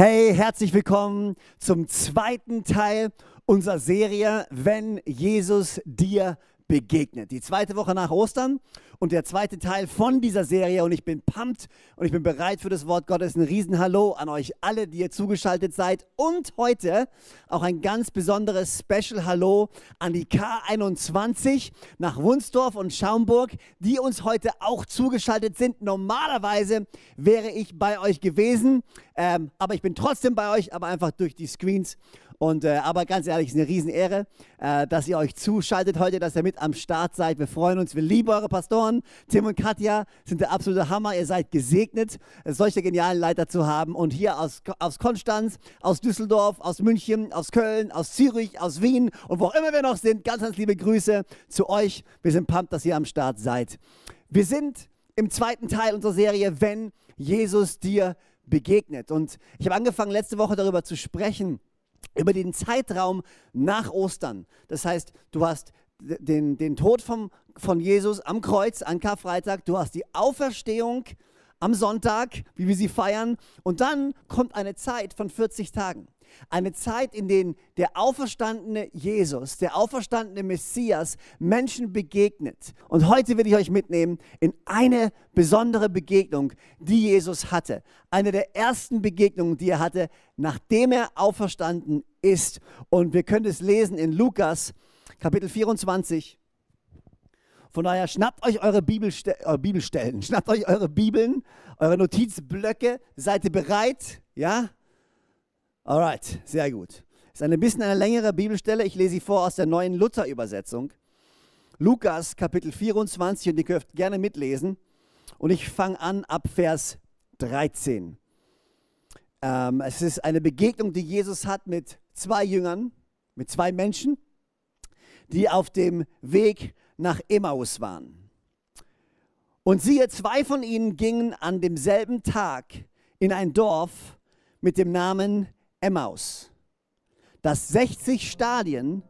Hey, herzlich willkommen zum zweiten Teil unserer Serie, wenn Jesus dir begegnet. Die zweite Woche nach Ostern und der zweite Teil von dieser Serie und ich bin pumped und ich bin bereit für das Wort Gottes. Ein Riesenhallo an euch alle, die ihr zugeschaltet seid und heute auch ein ganz besonderes Special Hallo an die K21 nach Wunsdorf und Schaumburg, die uns heute auch zugeschaltet sind. Normalerweise wäre ich bei euch gewesen, ähm, aber ich bin trotzdem bei euch, aber einfach durch die Screens und, äh, aber ganz ehrlich, es ist eine Riesenehre, äh, dass ihr euch zuschaltet heute, dass ihr mit am Start seid. Wir freuen uns. Wir lieben eure Pastoren. Tim und Katja sind der absolute Hammer. Ihr seid gesegnet, solche genialen Leiter zu haben. Und hier aus, aus Konstanz, aus Düsseldorf, aus München, aus Köln, aus Zürich, aus Wien und wo auch immer wir noch sind, ganz, ganz liebe Grüße zu euch. Wir sind pumped, dass ihr am Start seid. Wir sind im zweiten Teil unserer Serie, wenn Jesus dir begegnet. Und ich habe angefangen, letzte Woche darüber zu sprechen, über den Zeitraum nach Ostern. Das heißt, du hast den, den Tod vom, von Jesus am Kreuz an Karfreitag, du hast die Auferstehung am Sonntag, wie wir sie feiern, und dann kommt eine Zeit von 40 Tagen. Eine Zeit, in der der auferstandene Jesus, der auferstandene Messias Menschen begegnet. Und heute will ich euch mitnehmen in eine besondere Begegnung, die Jesus hatte. Eine der ersten Begegnungen, die er hatte, nachdem er auferstanden ist. Und wir können es lesen in Lukas Kapitel 24. Von daher schnappt euch eure, Bibelste eure Bibelstellen, schnappt euch eure Bibeln, eure Notizblöcke, seid ihr bereit? Ja? Alright, sehr gut. Ist ein bisschen eine längere Bibelstelle. Ich lese sie vor aus der neuen Luther-Übersetzung. Lukas Kapitel 24 und ihr dürft gerne mitlesen. Und ich fange an ab Vers 13. Ähm, es ist eine Begegnung, die Jesus hat mit zwei Jüngern, mit zwei Menschen, die auf dem Weg nach Emmaus waren. Und siehe, zwei von ihnen gingen an demselben Tag in ein Dorf mit dem Namen Emmaus, das 60 Stadien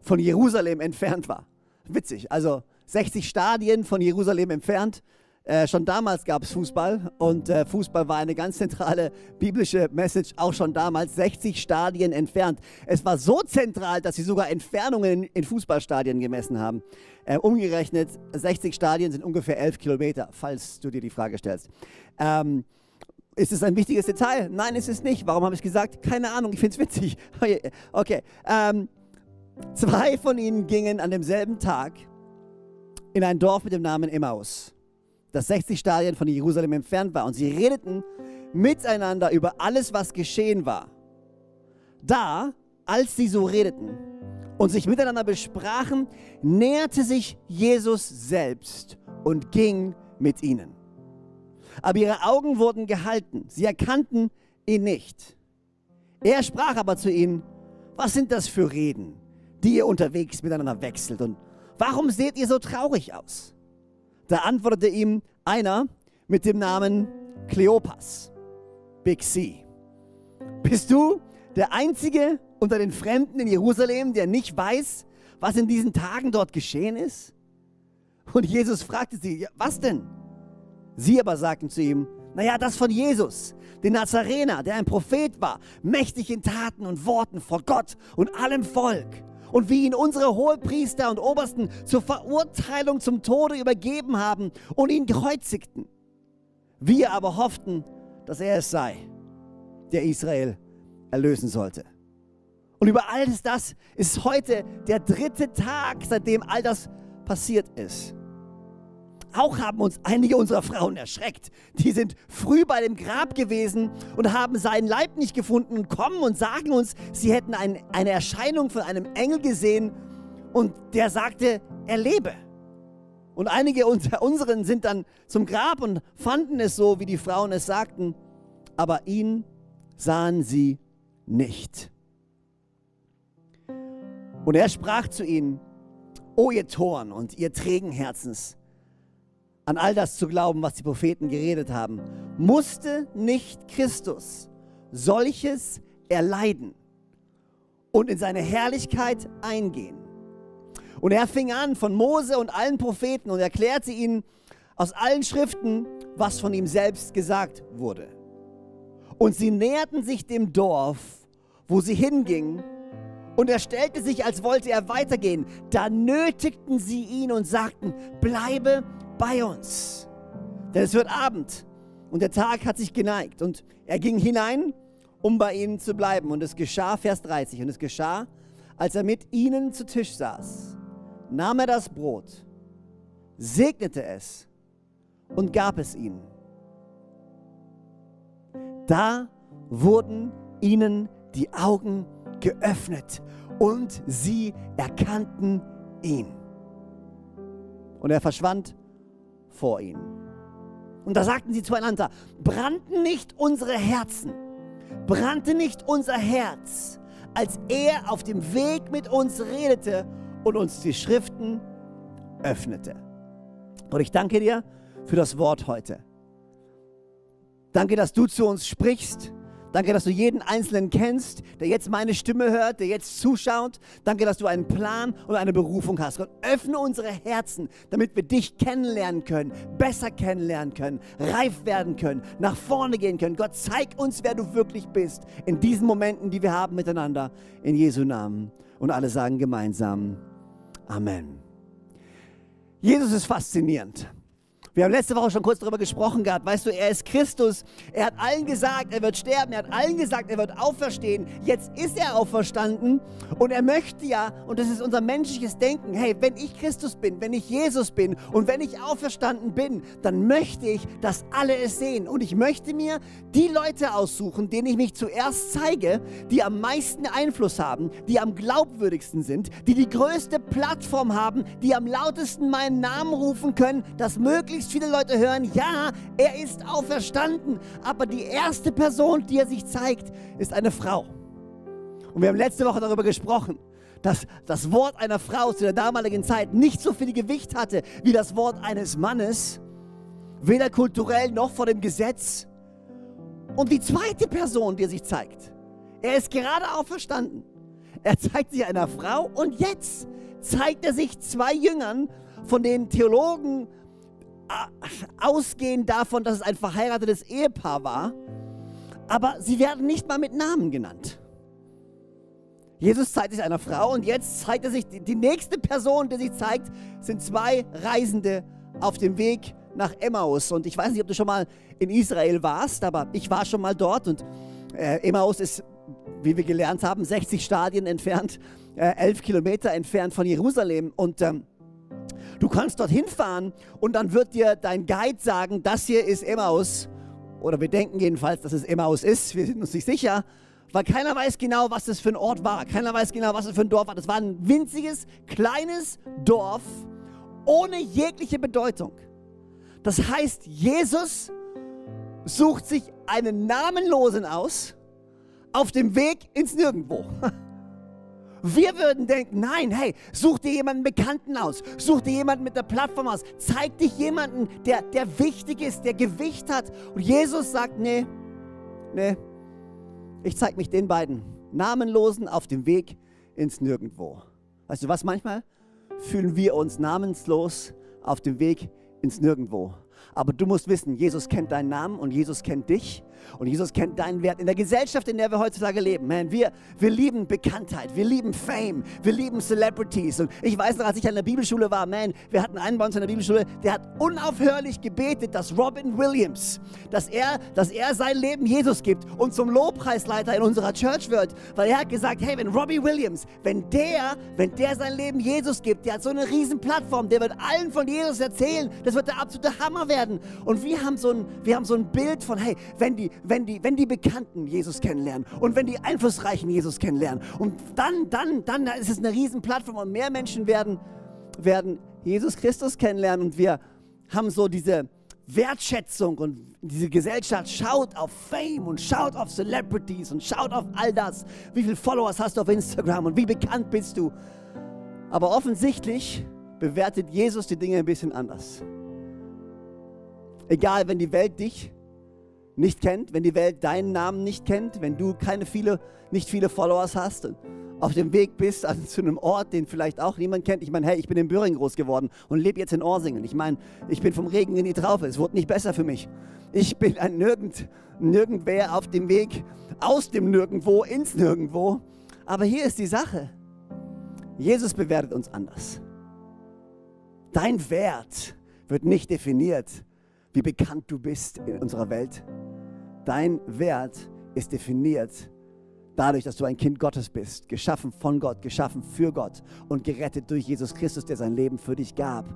von Jerusalem entfernt war. Witzig, also 60 Stadien von Jerusalem entfernt. Äh, schon damals gab es Fußball und äh, Fußball war eine ganz zentrale biblische Message, auch schon damals 60 Stadien entfernt. Es war so zentral, dass sie sogar Entfernungen in, Fußballstadien gemessen haben. Äh, umgerechnet, 60 Stadien sind ungefähr 11 Kilometer, falls du dir die Frage stellst. Ähm, ist es ein wichtiges Detail? Nein, ist es nicht. Warum habe ich gesagt? Keine Ahnung, ich finde es witzig. Okay. Ähm, zwei von ihnen gingen an demselben Tag in ein Dorf mit dem Namen Emmaus, das 60 Stadien von Jerusalem entfernt war. Und sie redeten miteinander über alles, was geschehen war. Da, als sie so redeten und sich miteinander besprachen, näherte sich Jesus selbst und ging mit ihnen aber ihre Augen wurden gehalten. Sie erkannten ihn nicht. Er sprach aber zu ihnen, was sind das für Reden, die ihr unterwegs miteinander wechselt und warum seht ihr so traurig aus? Da antwortete ihm einer mit dem Namen Kleopas, Big C. Bist du der Einzige unter den Fremden in Jerusalem, der nicht weiß, was in diesen Tagen dort geschehen ist? Und Jesus fragte sie, was denn? Sie aber sagten zu ihm, naja, das von Jesus, den Nazarener, der ein Prophet war, mächtig in Taten und Worten vor Gott und allem Volk. Und wie ihn unsere Hohepriester und Obersten zur Verurteilung zum Tode übergeben haben und ihn kreuzigten. Wir aber hofften, dass er es sei, der Israel erlösen sollte. Und über alles das ist heute der dritte Tag, seitdem all das passiert ist. Auch haben uns einige unserer Frauen erschreckt. Die sind früh bei dem Grab gewesen und haben seinen Leib nicht gefunden und kommen und sagen uns, sie hätten ein, eine Erscheinung von einem Engel gesehen und der sagte, er lebe. Und einige unter unseren sind dann zum Grab und fanden es so, wie die Frauen es sagten, aber ihn sahen sie nicht. Und er sprach zu ihnen, O ihr Toren und ihr trägen Herzens, an all das zu glauben, was die Propheten geredet haben, musste nicht Christus solches erleiden und in seine Herrlichkeit eingehen. Und er fing an von Mose und allen Propheten und erklärte ihnen aus allen Schriften, was von ihm selbst gesagt wurde. Und sie näherten sich dem Dorf, wo sie hingingen. Und er stellte sich, als wollte er weitergehen. Da nötigten sie ihn und sagten, bleibe bei uns. Denn es wird Abend und der Tag hat sich geneigt. Und er ging hinein, um bei ihnen zu bleiben. Und es geschah, Vers 30, und es geschah, als er mit ihnen zu Tisch saß, nahm er das Brot, segnete es und gab es ihnen. Da wurden ihnen die Augen geöffnet und sie erkannten ihn. Und er verschwand vor ihnen. Und da sagten sie zueinander, brannten nicht unsere Herzen, brannte nicht unser Herz, als er auf dem Weg mit uns redete und uns die Schriften öffnete. Und ich danke dir für das Wort heute. Danke, dass du zu uns sprichst. Danke, dass du jeden Einzelnen kennst, der jetzt meine Stimme hört, der jetzt zuschaut. Danke, dass du einen Plan und eine Berufung hast. Gott, öffne unsere Herzen, damit wir dich kennenlernen können, besser kennenlernen können, reif werden können, nach vorne gehen können. Gott, zeig uns, wer du wirklich bist in diesen Momenten, die wir haben miteinander. In Jesu Namen. Und alle sagen gemeinsam Amen. Jesus ist faszinierend. Wir haben letzte Woche schon kurz darüber gesprochen gehabt. Weißt du, er ist Christus. Er hat allen gesagt, er wird sterben. Er hat allen gesagt, er wird auferstehen. Jetzt ist er auferstanden und er möchte ja, und das ist unser menschliches Denken, hey, wenn ich Christus bin, wenn ich Jesus bin und wenn ich auferstanden bin, dann möchte ich, dass alle es sehen. Und ich möchte mir die Leute aussuchen, denen ich mich zuerst zeige, die am meisten Einfluss haben, die am glaubwürdigsten sind, die die größte Plattform haben, die am lautesten meinen Namen rufen können, dass möglichst möglichst viele Leute hören, ja, er ist auferstanden. Aber die erste Person, die er sich zeigt, ist eine Frau. Und wir haben letzte Woche darüber gesprochen, dass das Wort einer Frau zu der damaligen Zeit nicht so viel Gewicht hatte wie das Wort eines Mannes, weder kulturell noch vor dem Gesetz. Und die zweite Person, die er sich zeigt, er ist gerade auferstanden. Er zeigt sich einer Frau und jetzt zeigt er sich zwei Jüngern, von denen Theologen ausgehen davon, dass es ein verheiratetes Ehepaar war, aber sie werden nicht mal mit Namen genannt. Jesus zeigt sich einer Frau und jetzt zeigt er sich, die nächste Person, die sich zeigt, sind zwei Reisende auf dem Weg nach Emmaus. Und ich weiß nicht, ob du schon mal in Israel warst, aber ich war schon mal dort und äh, Emmaus ist, wie wir gelernt haben, 60 Stadien entfernt, äh, 11 Kilometer entfernt von Jerusalem. Und ähm, Du kannst dorthin fahren und dann wird dir dein Guide sagen, das hier ist Emmaus. Oder wir denken jedenfalls, dass es Emmaus ist. Wir sind uns nicht sicher, weil keiner weiß genau, was das für ein Ort war. Keiner weiß genau, was das für ein Dorf war. Das war ein winziges, kleines Dorf ohne jegliche Bedeutung. Das heißt, Jesus sucht sich einen Namenlosen aus auf dem Weg ins Nirgendwo. Wir würden denken, nein, hey, such dir jemanden Bekannten aus, such dir jemanden mit der Plattform aus, zeig dich jemanden, der, der wichtig ist, der Gewicht hat. Und Jesus sagt, nee, nee, ich zeig mich den beiden Namenlosen auf dem Weg ins Nirgendwo. Weißt du was, manchmal fühlen wir uns namenslos auf dem Weg ins Nirgendwo. Aber du musst wissen, Jesus kennt deinen Namen und Jesus kennt dich und Jesus kennt deinen Wert in der Gesellschaft, in der wir heutzutage leben. Man, wir, wir lieben Bekanntheit, wir lieben Fame, wir lieben Celebrities. Und ich weiß noch, als ich an der Bibelschule war, man, wir hatten einen bei uns in der Bibelschule, der hat unaufhörlich gebetet, dass Robin Williams, dass er, dass er sein Leben Jesus gibt und zum Lobpreisleiter in unserer Church wird. Weil er hat gesagt, hey, wenn Robbie Williams, wenn der, wenn der sein Leben Jesus gibt, der hat so eine riesen Plattform, der wird allen von Jesus erzählen, das wird der absolute Hammer werden. Und wir haben so ein, wir haben so ein Bild von, hey, wenn die, wenn die, wenn die Bekannten Jesus kennenlernen und wenn die Einflussreichen Jesus kennenlernen und dann, dann, dann ist es eine riesen Plattform und mehr Menschen werden, werden Jesus Christus kennenlernen und wir haben so diese Wertschätzung und diese Gesellschaft schaut auf Fame und schaut auf Celebrities und schaut auf all das. Wie viele Followers hast du auf Instagram und wie bekannt bist du? Aber offensichtlich bewertet Jesus die Dinge ein bisschen anders. Egal, wenn die Welt dich nicht kennt, wenn die Welt deinen Namen nicht kennt, wenn du keine viele, nicht viele Followers hast auf dem Weg bist also zu einem Ort, den vielleicht auch niemand kennt. Ich meine, hey, ich bin in Böhring groß geworden und lebe jetzt in Orsingen. Ich meine, ich bin vom Regen in die Traufe. Es wurde nicht besser für mich. Ich bin ein Nirgend, Nirgendwer auf dem Weg aus dem Nirgendwo ins Nirgendwo. Aber hier ist die Sache. Jesus bewertet uns anders. Dein Wert wird nicht definiert, wie bekannt du bist in unserer Welt. Dein Wert ist definiert dadurch, dass du ein Kind Gottes bist, geschaffen von Gott, geschaffen für Gott und gerettet durch Jesus Christus, der sein Leben für dich gab.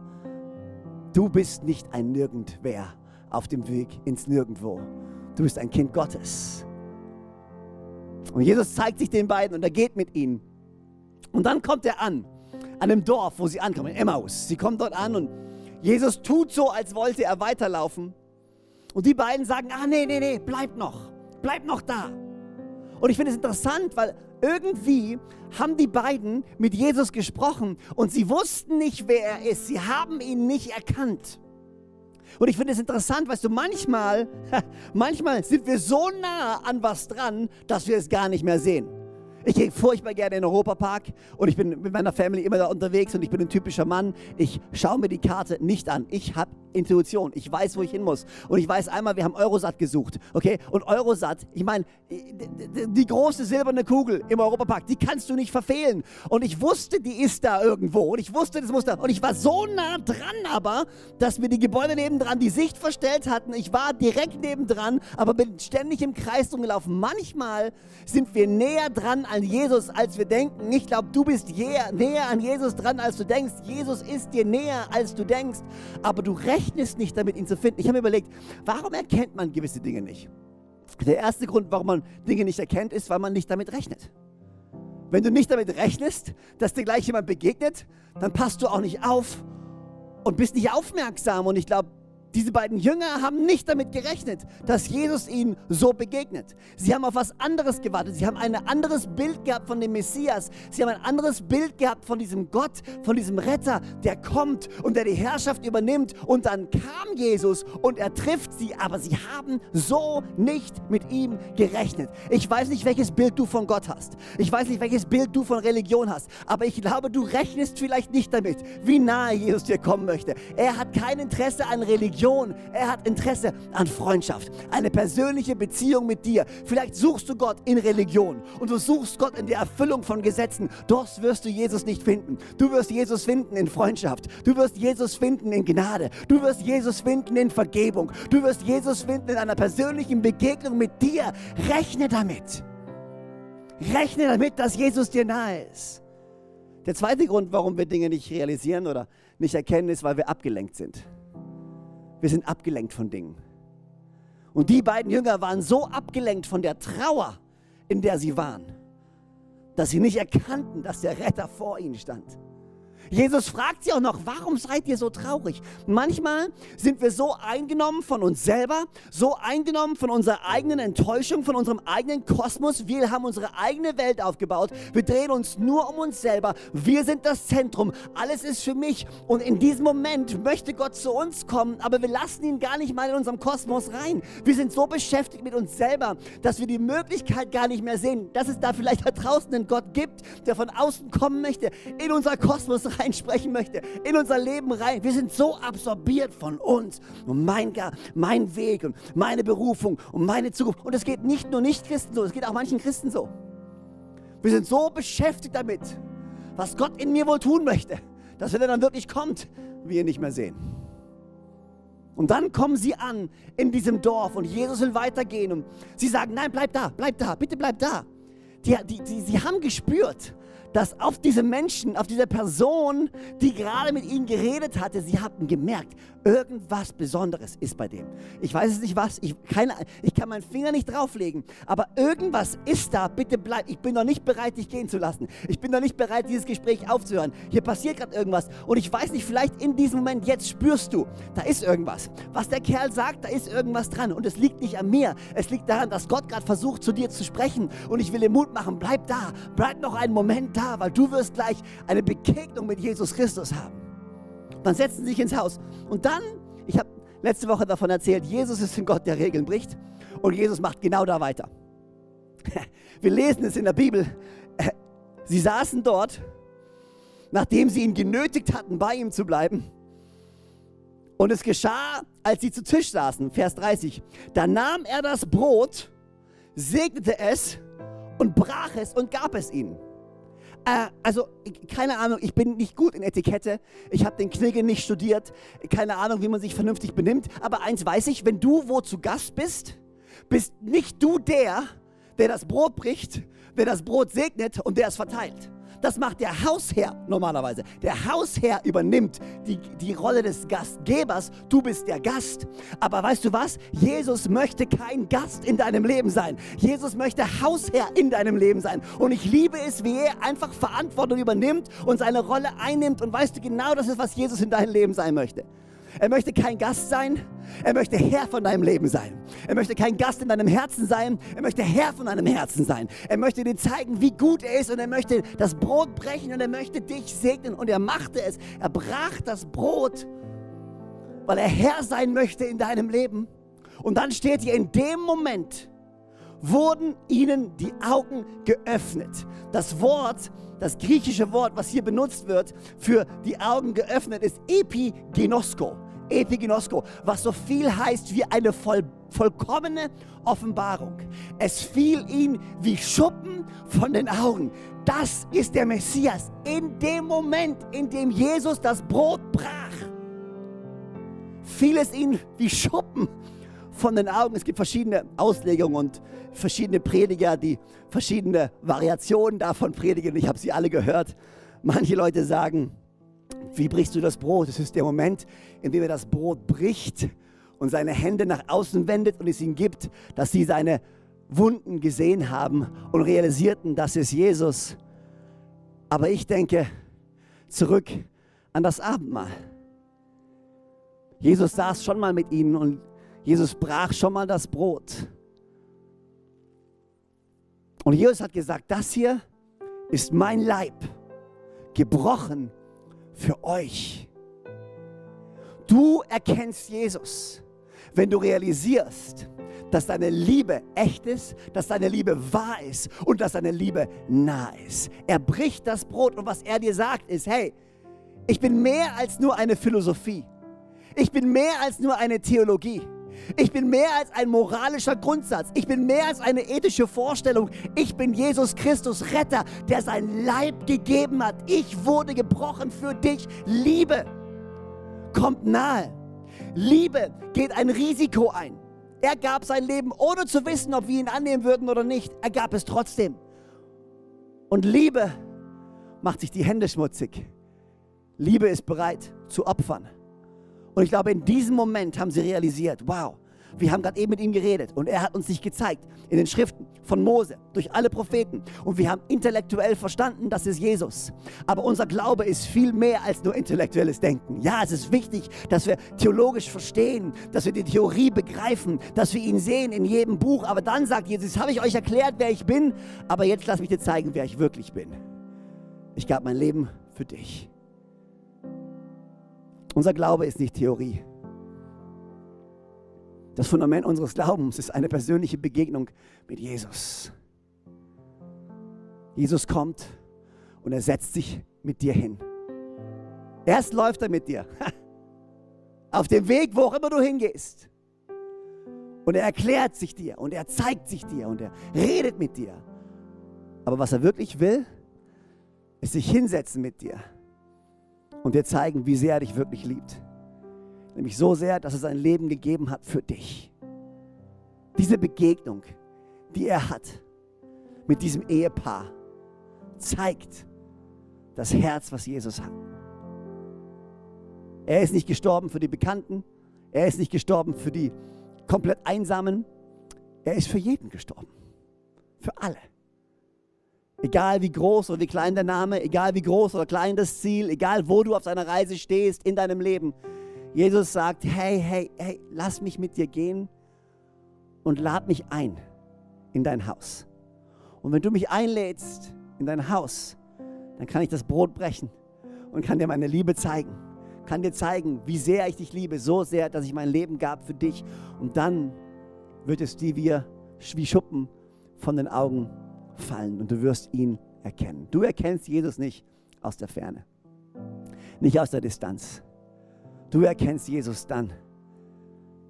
Du bist nicht ein Nirgendwer auf dem Weg ins Nirgendwo. Du bist ein Kind Gottes. Und Jesus zeigt sich den beiden und er geht mit ihnen. Und dann kommt er an, an dem Dorf, wo sie ankommen, in Emmaus. Sie kommen dort an und Jesus tut so, als wollte er weiterlaufen. Und die beiden sagen, ah nee, nee, nee, bleib noch, bleib noch da. Und ich finde es interessant, weil irgendwie haben die beiden mit Jesus gesprochen und sie wussten nicht, wer er ist. Sie haben ihn nicht erkannt. Und ich finde es interessant, weißt du, manchmal, manchmal sind wir so nah an was dran, dass wir es gar nicht mehr sehen. Ich gehe furchtbar gerne in den Europapark und ich bin mit meiner Family immer da unterwegs und ich bin ein typischer Mann. Ich schaue mir die Karte nicht an. Ich habe Intuition. Ich weiß, wo ich hin muss. Und ich weiß einmal, wir haben Eurosat gesucht. Okay? Und Eurosat, ich meine, die große silberne Kugel im Europapark, die kannst du nicht verfehlen. Und ich wusste, die ist da irgendwo. Und ich wusste, das muss da. Und ich war so nah dran aber, dass mir die Gebäude nebendran die Sicht verstellt hatten. Ich war direkt nebendran, aber bin ständig im Kreis rumgelaufen. Manchmal sind wir näher dran an Jesus, als wir denken. Ich glaube, du bist näher an Jesus dran, als du denkst. Jesus ist dir näher, als du denkst. Aber du rechnest rechnest nicht damit, ihn zu finden. Ich habe mir überlegt, warum erkennt man gewisse Dinge nicht? Der erste Grund, warum man Dinge nicht erkennt, ist, weil man nicht damit rechnet. Wenn du nicht damit rechnest, dass dir gleich jemand begegnet, dann passt du auch nicht auf und bist nicht aufmerksam. Und ich glaube, diese beiden Jünger haben nicht damit gerechnet, dass Jesus ihnen so begegnet. Sie haben auf was anderes gewartet. Sie haben ein anderes Bild gehabt von dem Messias. Sie haben ein anderes Bild gehabt von diesem Gott, von diesem Retter, der kommt und der die Herrschaft übernimmt. Und dann kam Jesus und er trifft sie, aber sie haben so nicht mit ihm gerechnet. Ich weiß nicht, welches Bild du von Gott hast. Ich weiß nicht, welches Bild du von Religion hast. Aber ich glaube, du rechnest vielleicht nicht damit, wie nahe Jesus dir kommen möchte. Er hat kein Interesse an Religion. Religion. Er hat Interesse an Freundschaft, eine persönliche Beziehung mit dir. Vielleicht suchst du Gott in Religion und du suchst Gott in der Erfüllung von Gesetzen. Dort wirst du Jesus nicht finden. Du wirst Jesus finden in Freundschaft. Du wirst Jesus finden in Gnade. Du wirst Jesus finden in Vergebung. Du wirst Jesus finden in einer persönlichen Begegnung mit dir. Rechne damit. Rechne damit, dass Jesus dir nahe ist. Der zweite Grund, warum wir Dinge nicht realisieren oder nicht erkennen, ist, weil wir abgelenkt sind. Wir sind abgelenkt von Dingen. Und die beiden Jünger waren so abgelenkt von der Trauer, in der sie waren, dass sie nicht erkannten, dass der Retter vor ihnen stand. Jesus fragt sie auch noch, warum seid ihr so traurig? Manchmal sind wir so eingenommen von uns selber, so eingenommen von unserer eigenen Enttäuschung, von unserem eigenen Kosmos. Wir haben unsere eigene Welt aufgebaut. Wir drehen uns nur um uns selber. Wir sind das Zentrum. Alles ist für mich. Und in diesem Moment möchte Gott zu uns kommen, aber wir lassen ihn gar nicht mal in unserem Kosmos rein. Wir sind so beschäftigt mit uns selber, dass wir die Möglichkeit gar nicht mehr sehen, dass es da vielleicht da draußen einen Gott gibt, der von außen kommen möchte, in unser Kosmos rein reinsprechen möchte, in unser Leben rein. Wir sind so absorbiert von uns und mein, mein Weg und meine Berufung und meine Zukunft. Und es geht nicht nur Nicht-Christen so, es geht auch manchen Christen so. Wir sind so beschäftigt damit, was Gott in mir wohl tun möchte, dass wenn er dann wirklich kommt, wir ihn nicht mehr sehen. Und dann kommen sie an in diesem Dorf und Jesus will weitergehen und sie sagen, nein, bleib da, bleib da, bitte bleib da. Die, die, die, sie haben gespürt, dass auf diese Menschen, auf diese Person, die gerade mit ihnen geredet hatte, sie hatten gemerkt, irgendwas Besonderes ist bei dem. Ich weiß es nicht was, ich, keine, ich kann meinen Finger nicht drauflegen, aber irgendwas ist da, bitte bleib. Ich bin noch nicht bereit, dich gehen zu lassen. Ich bin noch nicht bereit, dieses Gespräch aufzuhören. Hier passiert gerade irgendwas und ich weiß nicht, vielleicht in diesem Moment, jetzt spürst du, da ist irgendwas. Was der Kerl sagt, da ist irgendwas dran und es liegt nicht an mir. Es liegt daran, dass Gott gerade versucht, zu dir zu sprechen und ich will dir Mut machen, bleib da, bleib noch einen Moment da, weil du wirst gleich eine Begegnung mit Jesus Christus haben. Dann setzen sie sich ins Haus. Und dann, ich habe letzte Woche davon erzählt, Jesus ist ein Gott, der Regeln bricht. Und Jesus macht genau da weiter. Wir lesen es in der Bibel. Sie saßen dort, nachdem sie ihn genötigt hatten, bei ihm zu bleiben. Und es geschah, als sie zu Tisch saßen, Vers 30. Da nahm er das Brot, segnete es und brach es und gab es ihnen. Äh, also, keine Ahnung, ich bin nicht gut in Etikette. Ich habe den Knigge nicht studiert. Keine Ahnung, wie man sich vernünftig benimmt. Aber eins weiß ich, wenn du wo zu Gast bist, bist nicht du der, der das Brot bricht, der das Brot segnet und der es verteilt. Das macht der Hausherr normalerweise. Der Hausherr übernimmt die, die Rolle des Gastgebers. Du bist der Gast. Aber weißt du was? Jesus möchte kein Gast in deinem Leben sein. Jesus möchte Hausherr in deinem Leben sein. Und ich liebe es, wie er einfach Verantwortung übernimmt und seine Rolle einnimmt. Und weißt du, genau das ist, was Jesus in deinem Leben sein möchte. Er möchte kein Gast sein, er möchte Herr von deinem Leben sein. Er möchte kein Gast in deinem Herzen sein, er möchte Herr von deinem Herzen sein. Er möchte dir zeigen, wie gut er ist und er möchte das Brot brechen und er möchte dich segnen und er machte es. Er brach das Brot, weil er Herr sein möchte in deinem Leben. Und dann steht hier, in dem Moment wurden ihnen die Augen geöffnet. Das Wort, das griechische Wort, was hier benutzt wird für die Augen geöffnet, ist Epigenosko. Epigenosko, was so viel heißt wie eine voll, vollkommene Offenbarung. Es fiel ihm wie Schuppen von den Augen. Das ist der Messias. In dem Moment, in dem Jesus das Brot brach, fiel es ihm wie Schuppen von den Augen. Es gibt verschiedene Auslegungen und verschiedene Prediger, die verschiedene Variationen davon predigen. Ich habe sie alle gehört. Manche Leute sagen, wie brichst du das Brot? Es ist der Moment, in dem er das Brot bricht und seine Hände nach außen wendet und es ihnen gibt, dass sie seine Wunden gesehen haben und realisierten, das ist Jesus. Aber ich denke zurück an das Abendmahl. Jesus saß schon mal mit ihnen und Jesus brach schon mal das Brot. Und Jesus hat gesagt, das hier ist mein Leib, gebrochen für euch. Du erkennst Jesus, wenn du realisierst, dass deine Liebe echt ist, dass deine Liebe wahr ist und dass deine Liebe nah ist. Er bricht das Brot und was er dir sagt ist, hey, ich bin mehr als nur eine Philosophie. Ich bin mehr als nur eine Theologie. Ich bin mehr als ein moralischer Grundsatz. Ich bin mehr als eine ethische Vorstellung. Ich bin Jesus Christus Retter, der sein Leib gegeben hat. Ich wurde gebrochen für dich. Liebe kommt nahe. Liebe geht ein Risiko ein. Er gab sein Leben, ohne zu wissen, ob wir ihn annehmen würden oder nicht. Er gab es trotzdem. Und Liebe macht sich die Hände schmutzig. Liebe ist bereit zu opfern. Und ich glaube, in diesem Moment haben sie realisiert, wow, wir haben gerade eben mit ihm geredet und er hat uns sich gezeigt in den Schriften von Mose, durch alle Propheten. Und wir haben intellektuell verstanden, das ist Jesus. Aber unser Glaube ist viel mehr als nur intellektuelles Denken. Ja, es ist wichtig, dass wir theologisch verstehen, dass wir die Theorie begreifen, dass wir ihn sehen in jedem Buch. Aber dann sagt Jesus, habe ich euch erklärt, wer ich bin, aber jetzt lass mich dir zeigen, wer ich wirklich bin. Ich gab mein Leben für dich. Unser Glaube ist nicht Theorie. Das Fundament unseres Glaubens ist eine persönliche Begegnung mit Jesus. Jesus kommt und er setzt sich mit dir hin. Erst läuft er mit dir. Auf dem Weg, wo auch immer du hingehst. Und er erklärt sich dir und er zeigt sich dir und er redet mit dir. Aber was er wirklich will, ist sich hinsetzen mit dir und dir zeigen, wie sehr er dich wirklich liebt. Nämlich so sehr, dass er sein Leben gegeben hat für dich. Diese Begegnung, die er hat mit diesem Ehepaar, zeigt das Herz, was Jesus hat. Er ist nicht gestorben für die Bekannten, er ist nicht gestorben für die komplett Einsamen, er ist für jeden gestorben. Für alle. Egal wie groß oder wie klein der Name, egal wie groß oder klein das Ziel, egal wo du auf deiner Reise stehst in deinem Leben. Jesus sagt, hey, hey, hey, lass mich mit dir gehen und lad mich ein in dein Haus. Und wenn du mich einlädst in dein Haus, dann kann ich das Brot brechen und kann dir meine Liebe zeigen. Kann dir zeigen, wie sehr ich dich liebe, so sehr, dass ich mein Leben gab für dich. Und dann wird es dir wie, Schuppen von den Augen fallen und du wirst ihn erkennen. Du erkennst Jesus nicht aus der Ferne, nicht aus der Distanz. Du erkennst Jesus dann,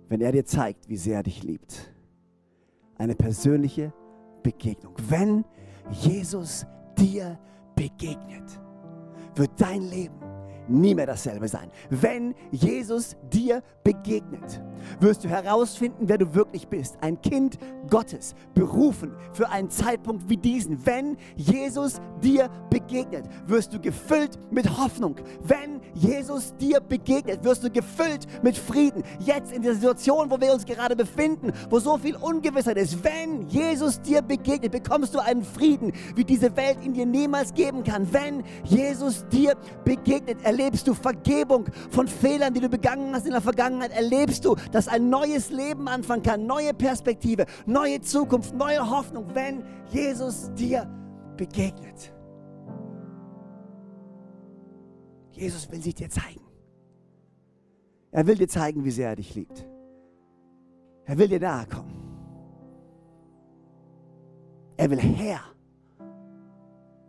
wenn er dir zeigt, wie sehr er dich liebt. Eine persönliche Begegnung. Wenn Jesus dir begegnet, wird dein Leben nie mehr dasselbe sein. Wenn Jesus dir begegnet, wirst du herausfinden, wer du wirklich bist. Ein Kind Gottes, berufen für einen Zeitpunkt wie diesen. Wenn Jesus dir begegnet, wirst du gefüllt mit Hoffnung. Wenn Jesus dir begegnet, wirst du gefüllt mit Frieden. Jetzt in der Situation, wo wir uns gerade befinden, wo so viel Ungewissheit ist. Wenn Jesus dir begegnet, bekommst du einen Frieden, wie diese Welt ihn dir niemals geben kann. Wenn Jesus dir begegnet, erlebst du Vergebung von Fehlern, die du begangen hast in der Vergangenheit. Erlebst du, dass ein neues Leben anfangen kann, neue Perspektive, neue Zukunft, neue Hoffnung, wenn Jesus dir begegnet. Jesus will sich dir zeigen. Er will dir zeigen, wie sehr er dich liebt. Er will dir nahe kommen. Er will Herr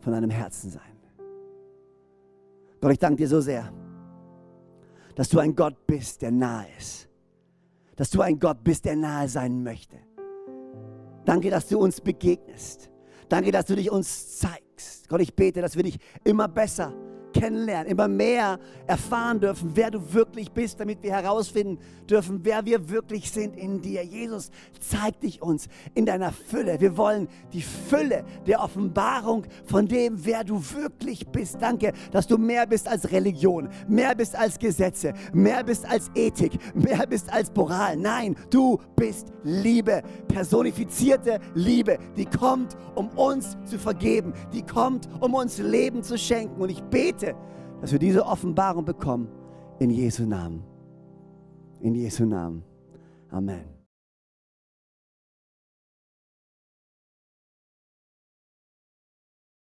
von deinem Herzen sein. Gott, ich danke dir so sehr, dass du ein Gott bist, der nahe ist. Dass du ein Gott bist, der nahe sein möchte. Danke, dass du uns begegnest. Danke, dass du dich uns zeigst. Gott, ich bete, dass wir dich immer besser kennenlernen, immer mehr erfahren dürfen, wer du wirklich bist, damit wir herausfinden dürfen, wer wir wirklich sind in dir. Jesus, zeig dich uns in deiner Fülle. Wir wollen die Fülle der Offenbarung von dem, wer du wirklich bist. Danke, dass du mehr bist als Religion, mehr bist als Gesetze, mehr bist als Ethik, mehr bist als Moral. Nein, du bist Liebe, personifizierte Liebe, die kommt, um uns zu vergeben, die kommt, um uns Leben zu schenken. Und ich bete, bete, dass wir diese Offenbarung bekommen in Jesu Namen. In Jesu Namen. Amen.